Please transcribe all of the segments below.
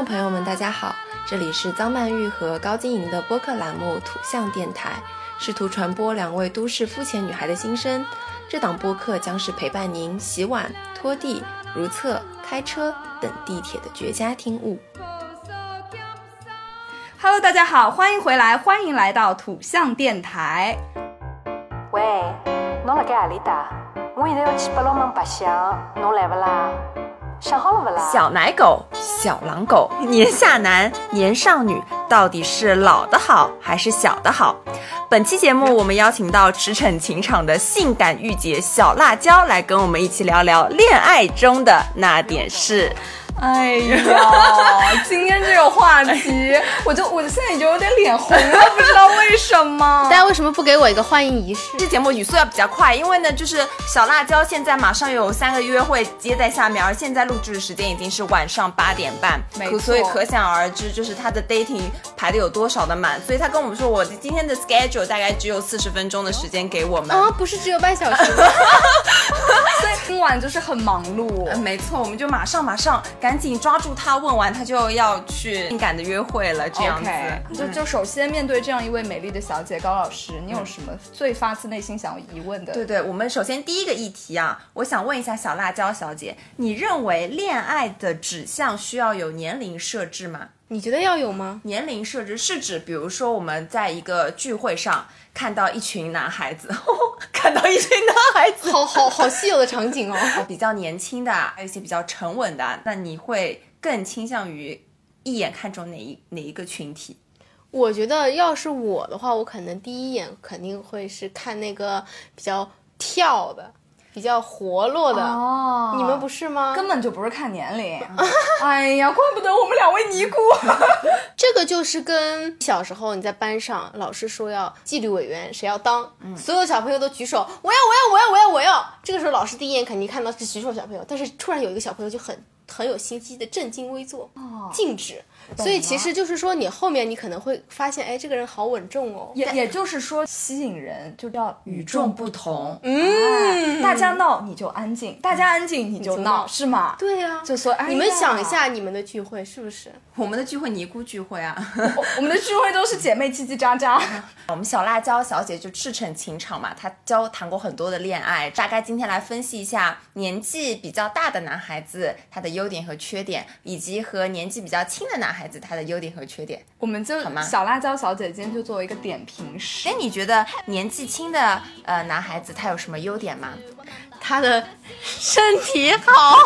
众朋友们，大家好，这里是张曼玉和高晶莹的播客栏目《土象电台》，试图传播两位都市肤浅女孩的心声。这档播客将是陪伴您洗碗、拖地、如厕、开车等地铁的绝佳听物。Hello，大家好，欢迎回来，欢迎来到土象电台。喂，侬辣盖阿里搭？我现在要去八龙门白相，侬来不啦？想好了不啦？小奶狗、小狼狗、年下男、年少女，到底是老的好还是小的好？本期节目我们邀请到驰骋情场的性感御姐小辣椒来跟我们一起聊聊恋爱中的那点事。哎呀，今天这个话题，我就我现在已经有点脸红了，不知道为什么。大家为什么不给我一个欢迎仪式？这节目语速要比较快，因为呢，就是小辣椒现在马上有三个约会接在下面，而现在录制的时间已经是晚上八点半，没错所以可想而知，就是他的 dating 排的有多少的满。所以他跟我们说，我今天的 schedule 大概只有四十分钟的时间给我们。啊，不是只有半小时吗？所以今晚就是很忙碌呃。没错，我们就马上马上赶紧抓住他，问完他就要去性感的约会了，这样子。就嗯就首先面对这样一位美丽的小姐高老师，你有什么最发自内心想要疑问的？对对，我们首先第一个议题啊，我想问一下小辣椒小姐，你认为恋爱的指向需要有年龄设置吗？你觉得要有吗？年龄设置是指，比如说我们在一个聚会上看到一群男孩子，看到一群男孩子，好好好稀有的场景哦。比较年轻的，还有一些比较沉稳的，那你会更倾向于一眼看中哪一哪一个群体？我觉得要是我的话，我可能第一眼肯定会是看那个比较跳的、比较活络的。哦你们不是吗？根本就不是看年龄。哎呀，怪不得我们两位尼姑。这个就是跟小时候你在班上，老师说要纪律委员，谁要当，所有小朋友都举手，我要，我要，我要，我要，我要。这个时候老师第一眼肯定看到是举手小朋友，但是突然有一个小朋友就很很有心机的正襟危坐，静止。所以其实就是说，你后面你可能会发现，哎，这个人好稳重哦。也也就是说，吸引人就要与众不同。嗯，大家闹你就安静，大家安静你就就闹，是吗？对呀、就说，你们想一，下你们的聚会是不是？我们的聚会尼姑聚会啊，我我们的聚会都是姐妹叽叽喳喳。我们小辣椒小姐就赤诚情场嘛，她交谈过很多的恋爱，大概今天来分析一下年纪比较大的男孩子他的优点和缺点，以及和年纪比较轻的男孩子他的优点和缺点。我们就好吗小辣椒小姐今天就作为一个点评师哎，，你觉得年纪轻的呃男孩子他有什么优点吗？他的身体好，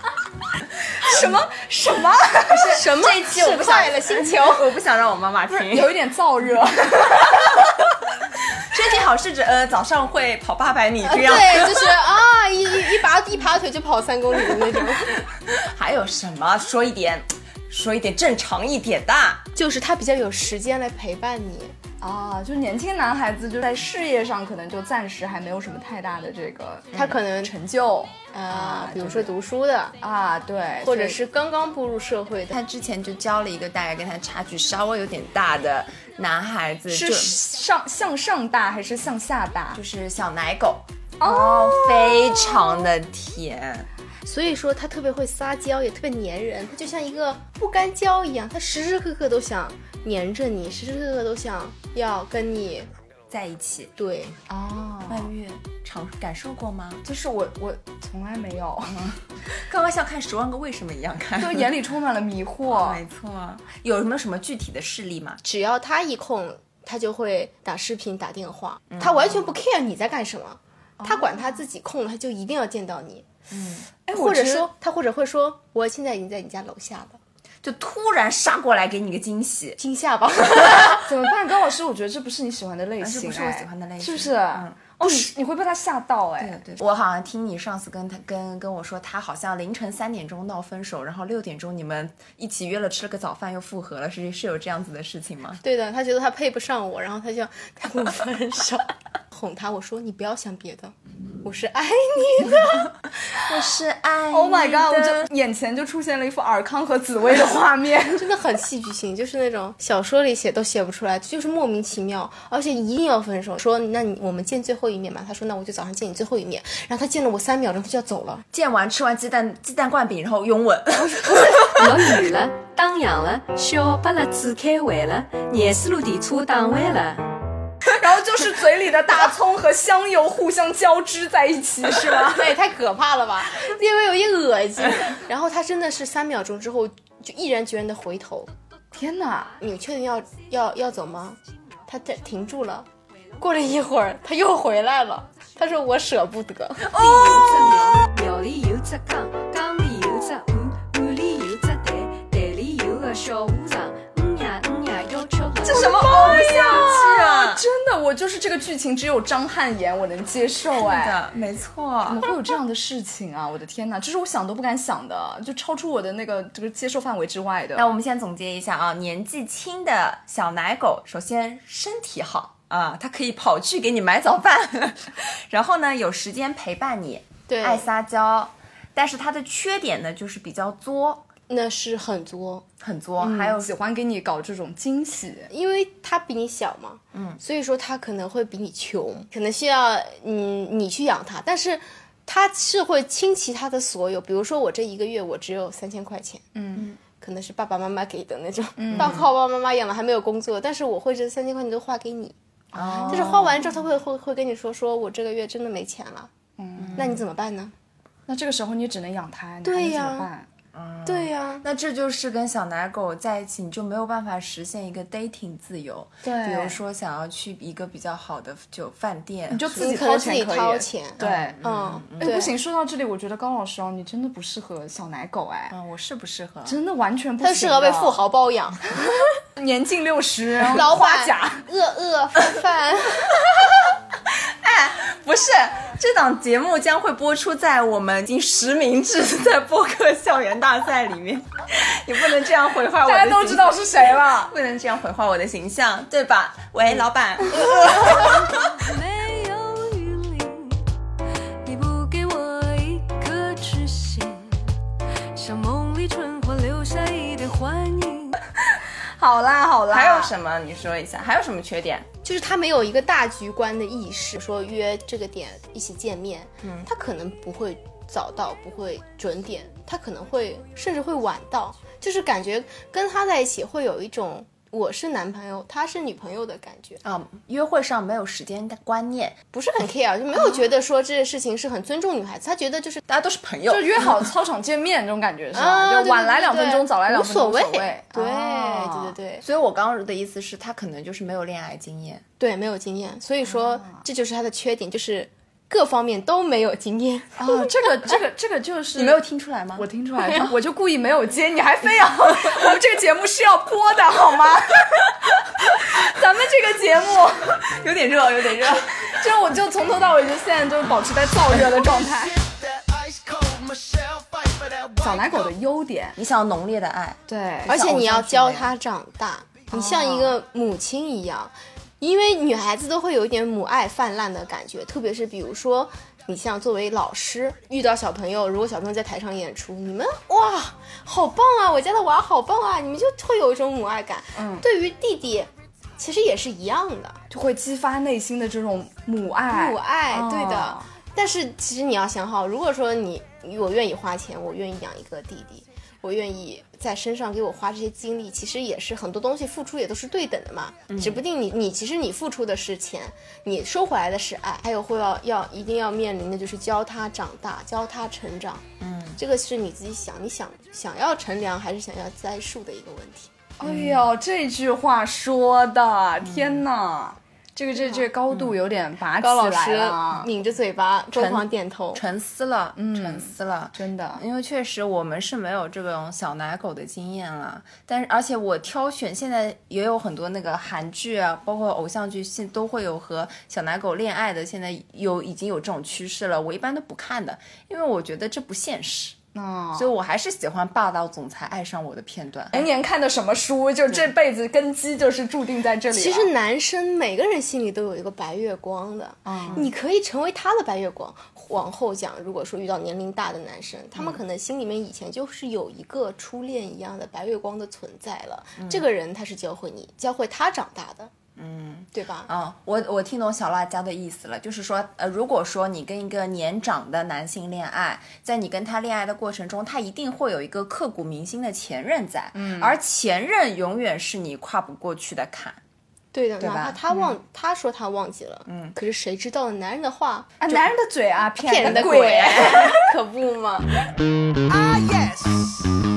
什么什么，不是什么？这一期我不想快乐星球。我不想让我妈妈听。有一点燥热。身体好是指呃早上会跑八百米这样。对，就是啊，一一一拔一拔腿就跑三公里的那种。还有什么？说一点，说一点正常一点的。就是他比较有时间来陪伴你。啊，就年轻男孩子就在事业上可能就暂时还没有什么太大的这个他可能成就啊，比如说读书的，啊，对，或者是刚刚步入社会的。他之前就交了一个大概跟他差距稍微有点大的男孩子，是上向上大还是向下大？就是小奶狗哦，非常的甜。所以说他特别会撒娇，也特别粘人，他就像一个不干胶一样，他时时刻刻都想粘着你，时时刻刻都想要跟你在一起，对。哦，曼玉尝感受过吗？就是我我从来没有，刚刚像看《十万个为什么》一样看，就 眼里充满了迷惑。没错。有什么什么具体的事例吗？只要他一空，他就会打视频、打电话，他完全不 care 你在干什么，他管他自己空了，他就一定要见到你，哎，或者说他或者会说，我现在已经在你家楼下了，就突然杀过来给你个惊喜，惊吓吧。怎么办？高老师，我觉得这不是你喜欢的类型，这不是我哎喜欢的类型是不是？嗯哦，你你会被他吓到哎。对对，我好像听你上次跟他跟跟我说，他好像凌晨三点钟闹分手，然后六点钟你们一起约了吃了个早饭又复合了，是是有这样子的事情吗？对的，他觉得他配不上我，然后他就他跟我分手，哄他，我说你不要想别的，我是爱你的。我是爱 Oh my god！我你的就眼前就出现了一幅尔康和紫薇的画面。真的很戏剧性，就是那种小说里写都写不出来，就是莫名其妙，而且一定要分手。说那你我们见最后一面嘛？他说那我就早上见你最后一面。然后他见了我三秒钟，他就要走了。见完吃完鸡蛋鸡蛋灌饼，然后拥吻。落雨了，打烊了，小巴拉子开会了，廿四路电车打完了。然后就是嘴里的大葱和香油互相交织在一起，是吗？那也太可怕了吧！因为有一恶心。然后他真的是三秒钟之后就毅然决然的回头。天哪！你确定要要要走吗？他停停住了。过了一会儿，他又回来了。他说我舍不得。庙庙里有只缸，缸里有只碗，碗里有只蛋，蛋里有个小和尚。嗯呀嗯呀，要吃好。这什么偶像剧啊？真的，我就是这个剧情只有张翰演，我能接受哎。的，没错怎。么会有这样的事情啊！我的天哪，这是我想都不敢想的，就超出我的那个这个接受范围之外的。那我们先总结一下啊，年纪轻的小奶狗，首先身体好啊，他可以跑去给你买早饭，然后呢有时间陪伴你，对。爱撒娇，但是他的缺点呢就是比较作，那是很作，很作，还有喜欢给你搞这种惊喜，因为他比你小嘛，嗯，所以说他可能会比你穷，可能需要嗯你去养他，但是他是会倾其他的所有，比如说我这一个月我只有三千块钱，嗯，可能是爸爸妈妈给的那种，到靠 爸爸妈妈养了还没有工作，但是我会这三千块钱都花给你，哦。但是花完之后他会会会跟你说说我这个月真的没钱了，嗯，那你怎么办呢？那这个时候你只能养胎，你还能对呀。怎对呀、那这就是跟小奶狗在一起，你就没有办法实现一个 dating 自由。对。比如说想要去一个比较好的就饭店，你就自己掏钱可以，对，嗯，哎，对不行，说到这里，我觉得高老师哦，你真的不适合小奶狗哎，嗯，我适不适合？真的完全不他行他适合被富，豪包养，年近六十，老花板甲，饿饿饭。饭。不是，这档节目将会播出在我们已经实名制在播客校园大赛里面，你不能这样毁坏我的大家都知道是谁了。不能这样毁坏我的形象，对吧？喂，老板，没有雨淋，你不给我一颗痴心，像梦里春花留下一点幻影。好啦好啦，还有什么？你说一下，还有什么缺点？就是他没有一个大局观的意识，说约这个点一起见面，嗯，他可能不会早到，不会准点，他可能会甚至会晚到，就是感觉跟他在一起会有一种我是男朋友，他是女朋友的感觉，啊、约会上没有时间的观念，不是很 care，就没有觉得说这件事情是很尊重女孩子，他觉得就是大家都是朋友就。约好 操场见面这种感觉是吧？啊，就晚来对对对两分钟，早来两分钟无所谓。对啊对对对所以我刚刚的意思是，他可能就是没有恋爱经验。对，没有经验，所以说这就是他的缺点，就是各方面都没有经验。啊，这个这个这个就是你没有听出来吗？我听出来了，我就故意没有接，你还非要我们这个节目是要播的好吗？咱们这个节目，有点热，有点热。就我就从头到尾就现在就保持在燥热的状态。小奶狗的优点，你想要浓烈的爱，对，而且你要教他长大，你像一个母亲一样，因为女孩子都会有一点母爱泛滥的感觉，特别是比如说。你像作为老师遇到小朋友，如果小朋友在台上演出，你们哇，好棒啊！我家的娃好棒啊！你们就会有一种母爱感。嗯对于弟弟，其实也是一样的，就会激发内心的这种母爱。母爱，对的哦。但是其实你要想好，如果说你我愿意花钱，我愿意养一个弟弟，我愿意在身上给我花这些精力，其实也是很多东西付出也都是对等的嘛。指不定你你其实你付出的是钱，你收回来的是爱，还有会要要一定要面临的就是教他长大，教他成长。嗯，这个是你自己想，你想想要乘凉还是想要栽树的一个问题。哎呦，这句话说的，天哪！这个这这高度有点拔起来高老师了，抿着嘴巴，疯狂点头。沉思了，沉思了。真的。因为确实我们是没有这种小奶狗的经验了，但是而且我挑选现在也有很多那个韩剧啊，包括偶像剧，现都会有和小奶狗恋爱的，现在有已经有这种趋势了。我一般都不看的，因为我觉得这不现实。哦所以我还是喜欢霸道总裁爱上我的片段。年年看的什么书，就这辈子根基就是注定在这里。其实男生每个人心里都有一个白月光的，你可以成为他的白月光。往后讲，如果说遇到年龄大的男生，他们可能心里面以前就是有一个初恋一样的白月光的存在了。这个人他是教会你，教会他长大的，嗯，对吧？嗯，我我听懂小辣椒的意思了，就是说，呃，如果说你跟一个年长的男性恋爱，在你跟他恋爱的过程中，他一定会有一个刻骨铭心的前任在，嗯，而前任永远是你跨不过去的坎。对的，哪吧怕他忘，他说他忘记了，嗯，可是谁知道男人的话啊，男人的嘴啊，骗人的鬼，可不嘛？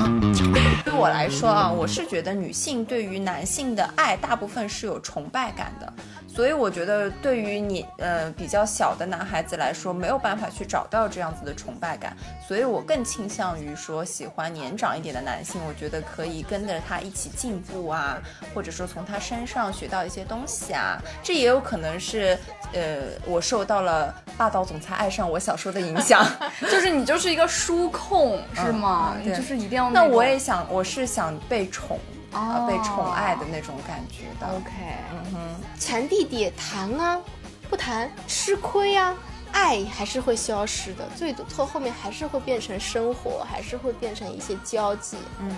对我来说啊，我是觉得女性对于男性的爱大部分是有崇拜感的，所以我觉得对于你呃比较小的男孩子来说，没有办法去找到这样子的崇拜感，所以我更倾向于说喜欢年长一点的男性，我觉得可以跟着他一起进步啊，或者说从他身上学到一些东西啊，这也有可能是呃我受到了霸道总裁爱上我小说的影响。就是你就是一个书控是吗？就是一定要那我也想，我是想被宠，哦呃被宠爱的那种感觉的。OK，嗯哼谈弟弟谈啊，不谈吃亏啊，爱还是会消失的，最多后后面还是会变成生活，还是会变成一些交际。嗯，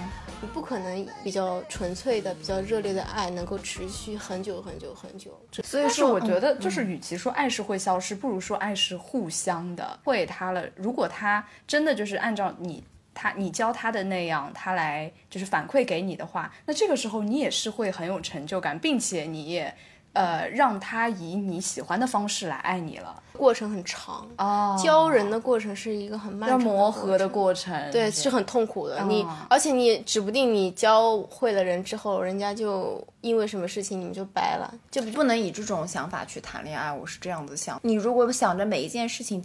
你不可能比较纯粹的、比较热烈的爱能够持续很久很久很久。所以说，我觉得就是，与其说爱是会消失，不如说爱是互相的。会他了，如果他真的就是按照你他你教他的那样，他来就是反馈给你的话，那这个时候你也是会很有成就感，并且你也呃让他以你喜欢的方式来爱你了。过程很长，哦教人的过程是一个很漫要长磨合的过过程，对，是很痛苦的。你嗯而且你指不定你教会了人之后，人家就因为什么事情你们就掰了，就不能以这种想法去谈恋爱，我是这样子想。你如果想着每一件事情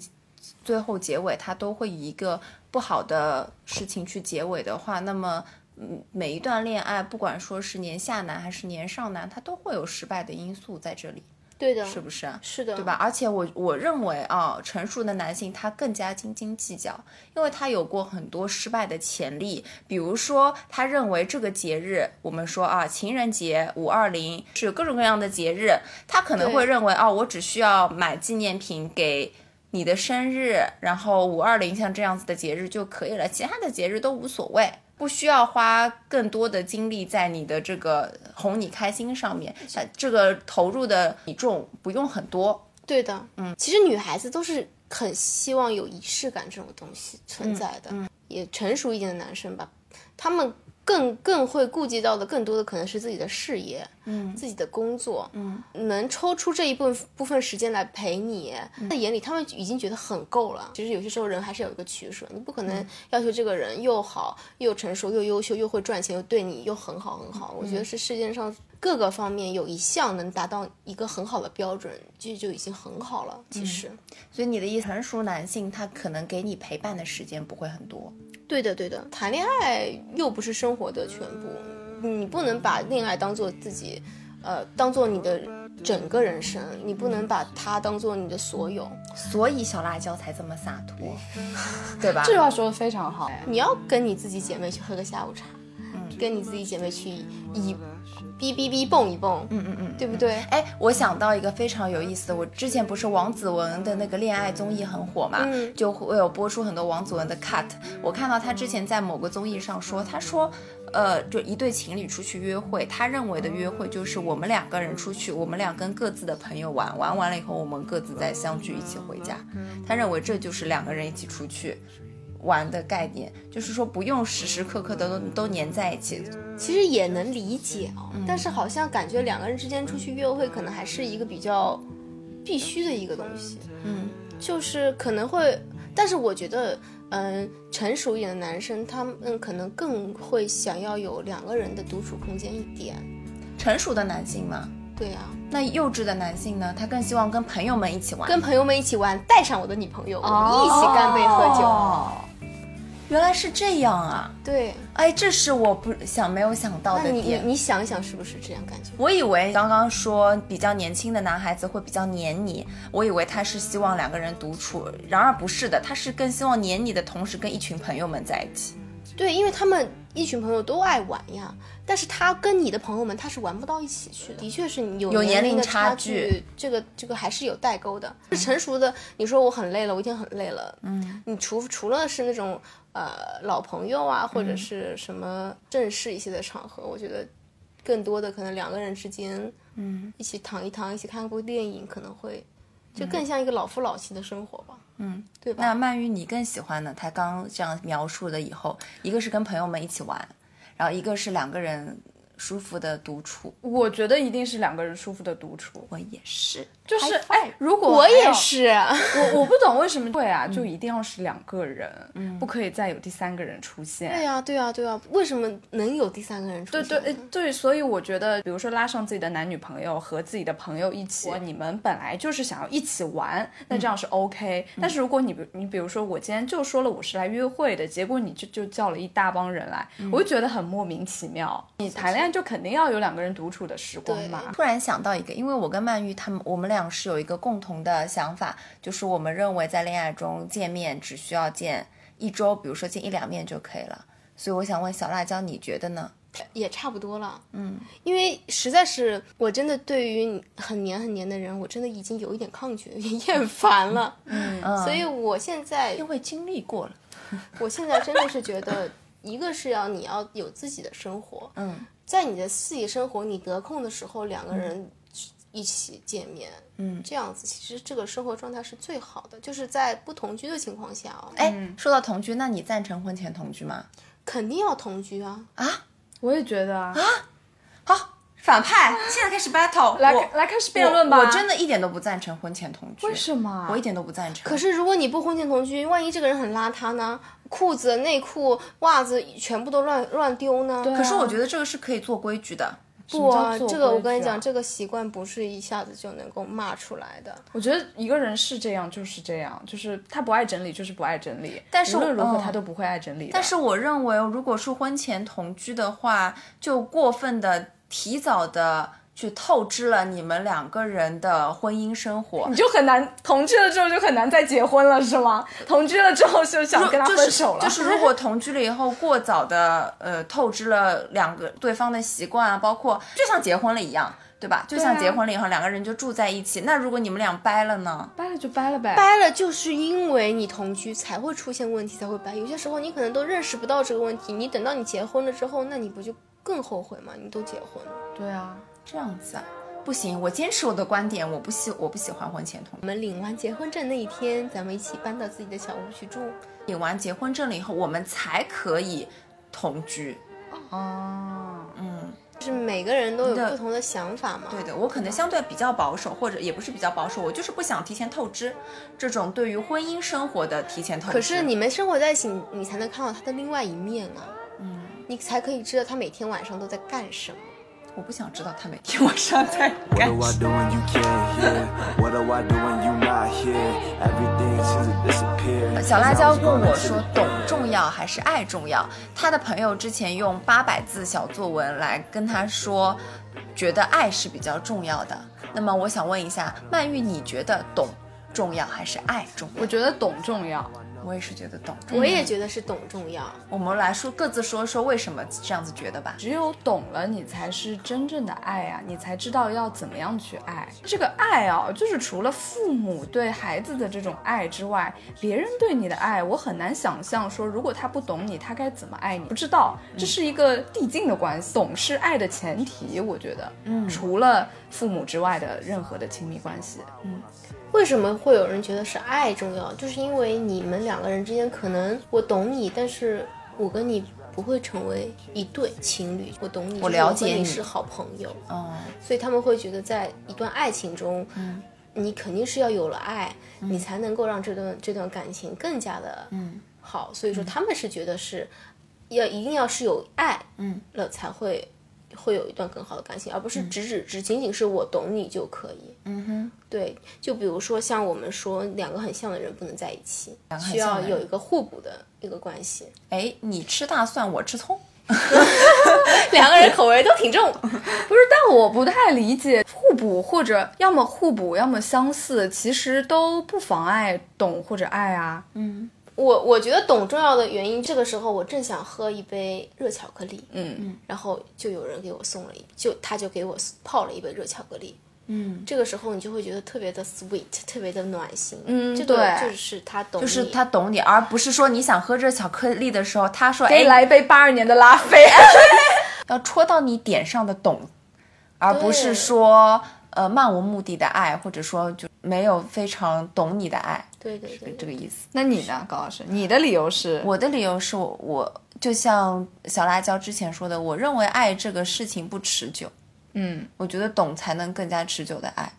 最后结尾，它都会以一个不好的事情去结尾的话，那么。嗯，每一段恋爱，不管说是年下男还是年上男，他都会有失败的因素在这里，对的，是不是？是的，对吧？？而且我我认为啊，成熟的男性他更加斤斤计较，因为他有过很多失败的潜力。比如说，他认为这个节日，我们说啊，情人节、五二零是有各种各样的节日，他可能会认为啊，我只需要买纪念品给。你的生日，然后五二零像这样子的节日就可以了，其他的节日都无所谓，不需要花更多的精力在你的这个哄你开心上面，呃这个投入的比重不用很多。对的，嗯，其实女孩子都是很希望有仪式感这种东西存在的，也成熟一点的男生吧，他们更更会顾及到的更多的可能是自己的事业，嗯，自己的工作，嗯，能抽出这一部分部分时间来陪你，在眼里他们已经觉得很够了。其实有些时候人还是有一个取舍，你不可能要求这个人又好又成熟又优秀又会赚钱又对你又很好很好。我觉得是世界上各个方面有一项能达到一个很好的标准，这就已经很好了。其实，所以你的意思，成熟男性他可能给你陪伴的时间不会很多。对的对的，谈恋爱又不是生活的全部，你不能把恋爱当做自己，呃，当做你的整个人生，你不能把它当做你的所有。所以小辣椒才这么洒脱，对吧？这句话说的非常好。你要跟你自己姐妹去喝个下午茶，跟你自己姐妹去一哔哔哔蹦一蹦，嗯嗯嗯，对不对？哎，我想到一个非常有意思的，我之前不是王子文的那个恋爱综艺很火嘛，嗯就会有播出很多王子文的 cut。我看到他之前在某个综艺上说，他说，呃，就一对情侣出去约会，他认为的约会就是我们两个人出去，我们俩跟各自的朋友玩，玩完了以后我们各自再相聚一起回家。他认为这就是两个人一起出去。玩的概念就是说，不用时时刻刻的都都黏在一起，其实也能理解哦，但是好像感觉两个人之间出去约会，可能还是一个比较必须的一个东西。嗯，就是可能会，但是我觉得，嗯，成熟一点的男生，他们可能更会想要有两个人的独处空间一点。成熟的男性嘛。对呀、那幼稚的男性呢？他更希望跟朋友们一起玩。跟朋友们一起玩，带上我的女朋友，我们一起干杯喝酒。哦原来是这样啊！对，哎，这是我不想没有想到的点。你想一想，是不是这样感觉？我以为刚刚说比较年轻的男孩子会比较黏你，我以为他是希望两个人独处，然而不是的，他是更希望黏你的同时跟一群朋友们在一起。对，因为他们一群朋友都爱玩呀，但是他跟你的朋友们他是玩不到一起去的，的确是有有年龄龄的差距，这个这个还是有代沟的。是成熟的，你说我很累了，我一天很累了，嗯，你除除了是那种呃老朋友啊，或者是什么正式一些的场合，我觉得更多的可能两个人之间，嗯，一起躺一躺，一起看部电影，可能会就更像一个老夫老妻的生活吧，嗯，对吧？那曼玉，你更喜欢呢？他刚这样描述了以后，一个是跟朋友们一起玩，然后一个是两个人舒服的独处。我觉得一定是两个人舒服的独处，我也是，就是哎，如果我也是，我我不懂为什么会啊，就一定要是两个人，不可以再有第三个人出现。对呀、对呀、对呀、为什么能有第三个人出现？对对对，所以我觉得，比如说拉上自己的男女朋友和自己的朋友一起，你们本来就是想要一起玩，那这样是 OK。但是如果你比你比如说我今天就说了我是来约会的，结果你就就叫了一大帮人来，我就觉得很莫名其妙。你谈恋爱就肯定要有两个人独处的时光嘛。突然想到一个，因为我跟曼玉他们，我们俩是有一个共同的想法，就是我们认为在恋爱中见面只需要见一周，比如说见一两面就可以了。所以我想问小辣椒，你觉得呢？也差不多了。嗯，因为实在是我真的对于很黏很黏的人，我真的已经有一点抗拒，有点厌烦了。嗯，所以我现在因为经历过了，我现在真的是觉得，一个是要你要有自己的生活，嗯，在你的自己生活你得空的时候，两个人一起见面，嗯这样子其实这个生活状态是最好的，就是在不同居的情况下哦，哎，说到同居，那你赞成婚前同居吗？肯定要同居啊。啊我也觉得啊，啊好，反派，现在开始 battle，来来开始辩论吧。我我真的一点都不赞成婚前同居，为什么？我一点都不赞成。可是如果你不婚前同居，万一这个人很邋遢呢？裤子、内裤、袜子全部都乱乱丢呢？对啊可是我觉得这个是可以做规矩的。不这个我跟你讲，这个习惯不是一下子就能够骂出来的。我觉得一个人是这样就是这样，就是他不爱整理就是不爱整理，但是无论如何嗯他都不会爱整理的。但是我认为，如果是婚前同居的话，就过分的提早的去透支了你们两个人的婚姻生活你。就很难同居了之后就很难再结婚了，是吗？同居了之后就想跟他分手了，就是如果同居了以后过早的呃透支了两个对方的习惯啊，包括就像结婚了一样，对吧？就像结婚了以后两个人就住在一起，那如果你们俩掰了呢？掰了就掰了呗。掰了就是因为你同居才会出现问题，才会掰。有些时候你可能都认识不到这个问题，你等到你结婚了之后，那你不就更后悔吗？你都结婚了。对啊，这样子啊，不行，我坚持我的观点，我不喜我不喜欢婚前同居。我们领完结婚证那一天，咱们一起搬到自己的小屋去住。领完结婚证了以后，我们才可以同居。哦，嗯，就是每个人都有不同的想法嘛。对的，我可能相对比较保守，或者也不是比较保守，我就是不想提前透支这种对于婚姻生活的提前透支。可是你们生活在一起，你你才能看到他的另外一面啊。嗯，你才可以知道他每天晚上都在干什么。我不想知道他每天晚上在 What 干 do I 什 do 么。when you can't hear? What do I do when you not here? Everything seems to disappear. 小辣椒问我说：“懂重要还是爱重要？”他的朋友之前用八百字小作文来跟他说，觉得爱是比较重要的。那么我想问一下，曼玉，你觉得懂重要还是爱重要？我觉得懂重要。我也是觉得懂重要。我也觉得是懂重要。我们来说各自说说为什么这样子觉得吧。只有懂了，你才是真正的爱啊！你才知道要怎么样去爱。这个爱啊，就是除了父母对孩子的这种爱之外，别人对你的爱，我很难想象说，如果他不懂你，他该怎么爱你？不知道，这是一个递进的关系。懂是爱的前提，我觉得，嗯，除了父母之外的任何的亲密关系，为什么会有人觉得是爱重要？就是因为你们两个人之间可能我懂你，但是我跟你不会成为一对情侣。我懂你，我了解你你。是好朋友，哦，所以他们会觉得在一段爱情中，你肯定是要有了爱，你才能够让这段这段感情更加的好。所以说他们是觉得是要一定要是有爱，嗯，了才会会有一段更好的感情，而不是只只只仅仅是我懂你就可以。嗯哼，对，就比如说像我们说两个很像的人不能在一起，需要有一个互补的一个关系。哎，你吃大蒜，我吃葱。两个人口味都挺重，不是，但我不太理解互补或者要么互补，要么相似，其实都不妨碍懂或者爱啊。我我觉得懂重要的原因，这个时候我正想喝一杯热巧克力，嗯，然后就有人给我送了一，就他就给我泡了一杯热巧克力。嗯，这个时候你就会觉得特别的 sweet，特别的暖心。嗯这个对就是他懂你，就是他懂你，而不是说你想喝热巧克力的时候，他说：“哎，给你来一杯八二年的拉菲。要戳到你点上的懂，而不是说呃漫无目的的爱，或者说就没有非常懂你的爱，对对对这个意思。那你呢，高老师？你的理由是？我的理由是我我就像小辣椒之前说的，我认为爱这个事情不持久，嗯我觉得懂才能更加持久的爱。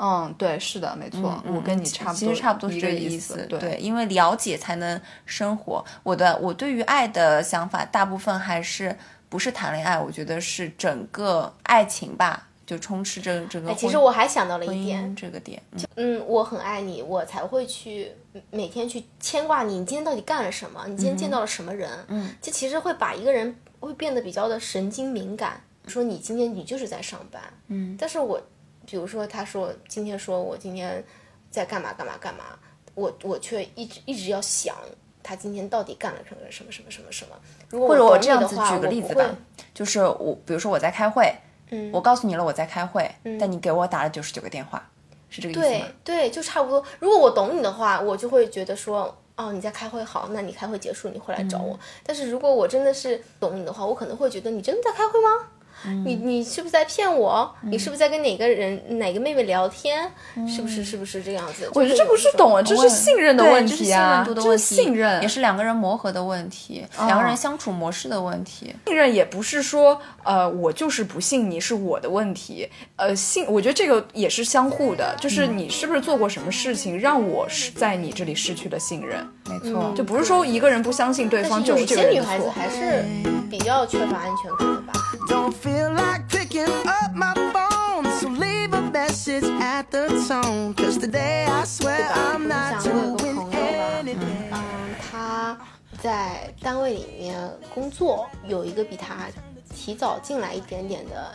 嗯，对，是的，没错，我跟你差不多，其实差不多是这个意思。思。对，因为了解才能生活。我的我对于爱的想法，大部分还是不是谈恋爱，我觉得是整个爱情吧，就充斥着整个哎，其实我还想到了一点，这个点，嗯嗯，我很爱你，我才会去每天去牵挂你。你今天到底干了什么？你今天见到了什么人？嗯，这其实会把一个人会变得比较的神经敏感。说你今天你就是在上班，嗯，但是我比如说他说今天说我今天在干嘛干嘛干嘛，我我却一直一直要想他今天到底干了什么什么什么什么什么。如果或者我我这样子举个例子吧就是我比如说我在开会，嗯，我告诉你了我在开会，但你给我打了九十九个电话，是这个意思对吗？对，就差不多。如果我懂你的话，我就会觉得说，哦，你在开会，好，那你开会结束，你会来找我。嗯但是如果我真的是懂你的话，我可能会觉得你真的在开会吗？嗯你你是不是在骗我？你是不是在跟哪个人哪个妹妹聊天？是不是是不是这样子？我觉得这不是懂啊，这是信任的对问题啊，任度的问题，这是信任也是两个人磨合的问题，两个人相处模式的问题。信任也不是说，呃，我就是不信你是我的问题，呃，信，我觉得这个也是相互的，就是你是不是做过什么事情让我是在你这里失去了信任，没错，就不是说一个人不相信对方就是这个人的些女孩子。还是比较缺乏安全感的吧。Don't feel like picking up my phone, so leave a message at the tone. Cause today I swear？I'm 你 not doing，anything. 嗯，他在单位里面工作，有一个比他提早进来一点点的。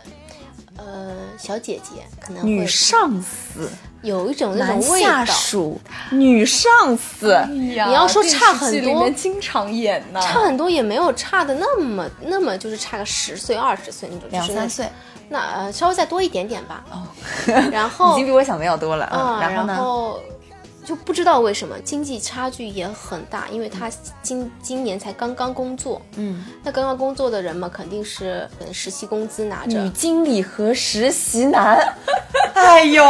呃，小姐姐可能会女上司、有一种那男种味道，下属、女上司，你你要说差很多里面经常演呢，差很多也没有差的那么那么就是差个十岁二十岁那种，两三岁，那呃稍微再多一点点吧。哦，然后 已经比我想的要多了。啊，嗯，然后呢？后就不知道为什么经济差距也很大，因为他今今年才刚刚工作，嗯，那刚刚工作的人嘛，肯定是实习工资拿着女，经理和实习男，哎呦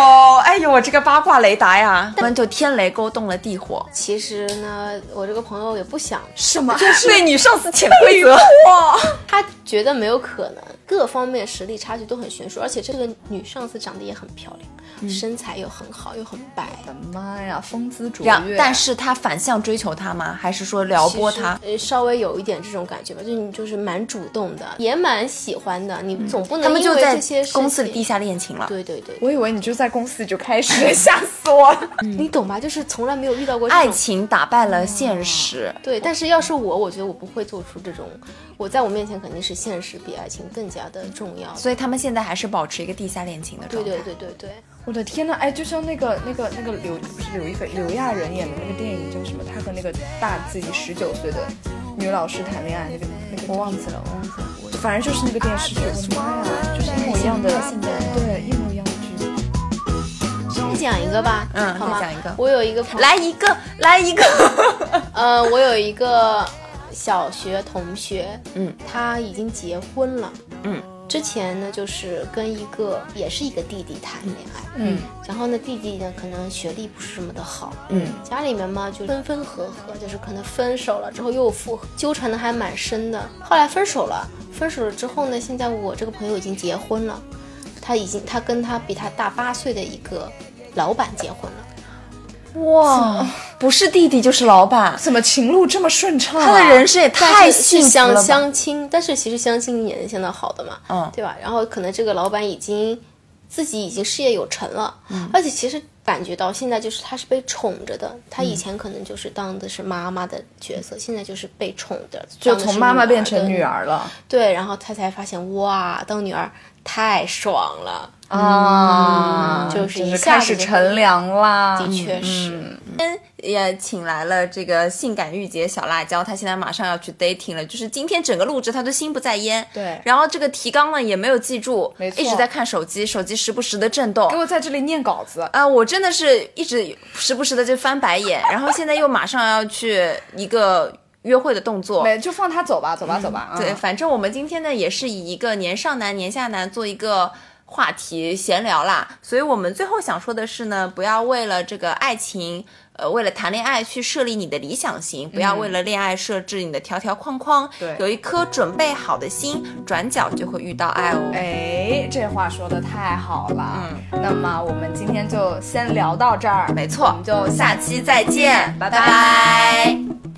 哎呦，我这个八卦雷达呀，我们就天雷勾动了地火，其实呢，我这个朋友也不想，什么？被女上司潜规则。他觉得没有可能，各方面实力差距都很悬殊，而且这个女上司长得也很漂亮，身材又很好，又很白。的妈呀，风姿卓然越，但是他反向追求她吗？还是说撩拨她？呃，稍微有一点这种感觉吧，就你就是蛮主动的，也蛮喜欢的，你总不能因为他们就在这些公司里地下恋情了。对对对，我以为你就在公司里就开始，吓死我了。你懂吧？就是从来没有遇到过爱情打败了现实，对，但是要是我，我觉得我不会做出这种，我在我面前肯定是现实比爱情更加的重要。所以他们现在还是保持一个地下恋情的状对态。对对对对，我的天呐，哎，就像那个那个那个刘不是刘亦菲刘亚仁演的那个电影叫什么？他和那个大自己十九岁的女老师谈恋爱，那个那个我忘记了，我忘记了。反正就是那个电视剧，我的妈呀，就是一模一样的，对，一模一样的剧。再讲一个吧，嗯好吗？再讲一个我有一个朋友，来一个，来一个。呃，我有一个小学同学，嗯，他已经结婚了，嗯，之前呢就是跟一个也是一个弟弟谈恋爱，嗯，然后呢弟弟呢可能学历不是这么的好，嗯，家里面嘛就分分合合，就是可能分手了之后又复合，纠缠的还蛮深的。后来分手了，分手了之后呢，现在我这个朋友已经结婚了，他已经他跟他比他大八岁的一个老板结婚了。哇，不是弟弟就是老板，怎么情路这么顺畅、啊？他的人生也太但是幸福了是相。相亲，但是其实相亲也能相到好的嘛，嗯。对吧？然后可能这个老板已经自己已经事业有成了，嗯。而且其实感觉到现在就是他是被宠着的，他以前可能就是当的是妈妈的角色，现在就是被宠着，就从妈妈变成女女儿了。对，然后他才发现哇，当女儿太爽了，啊就是是一下开始子乘凉啦。的确是。今天也请来了这个性感御姐小辣椒，她现在马上要去 dating 了，就是今天整个录制她都心不在焉。对然后这个提纲呢也没有记住，一直在看手机，手机时不时的震动给。我在这里念稿子，啊、我真的是一直时不时的就翻白眼，然后现在又马上要去一个约会的动作。没就放他走吧，走吧，走吧。对，嗯反正我们今天呢也是以一个年上男、年下男做一个话题闲聊啦，所以我们最后想说的是呢，不要为了这个爱情。呃，为了谈恋爱去设立你的理想型，不要为了恋爱设置你的条条框框。对有一颗准备好的心，转角就会遇到爱哦。哎，这话说的太好了。嗯，那么我们今天就先聊到这儿，没错我们就下期再见，拜拜拜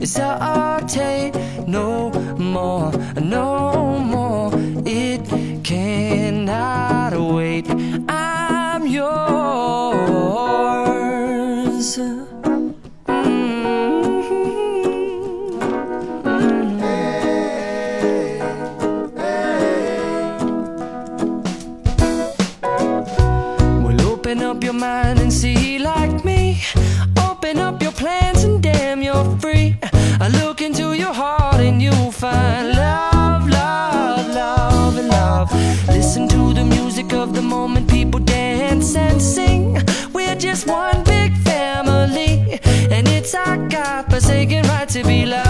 it's our take no more, no the moment, people dance and sing. We're just one big family, and it's our God-forsaken right to be loved,